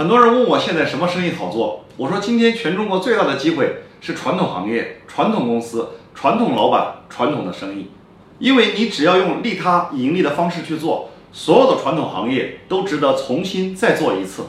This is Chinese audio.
很多人问我现在什么生意好做我说今天全中国最大的机会是传统行业传统公司传统老板传统的生意。因为你只要用利他盈利的方式去做所有的传统行业都值得重新再做一次。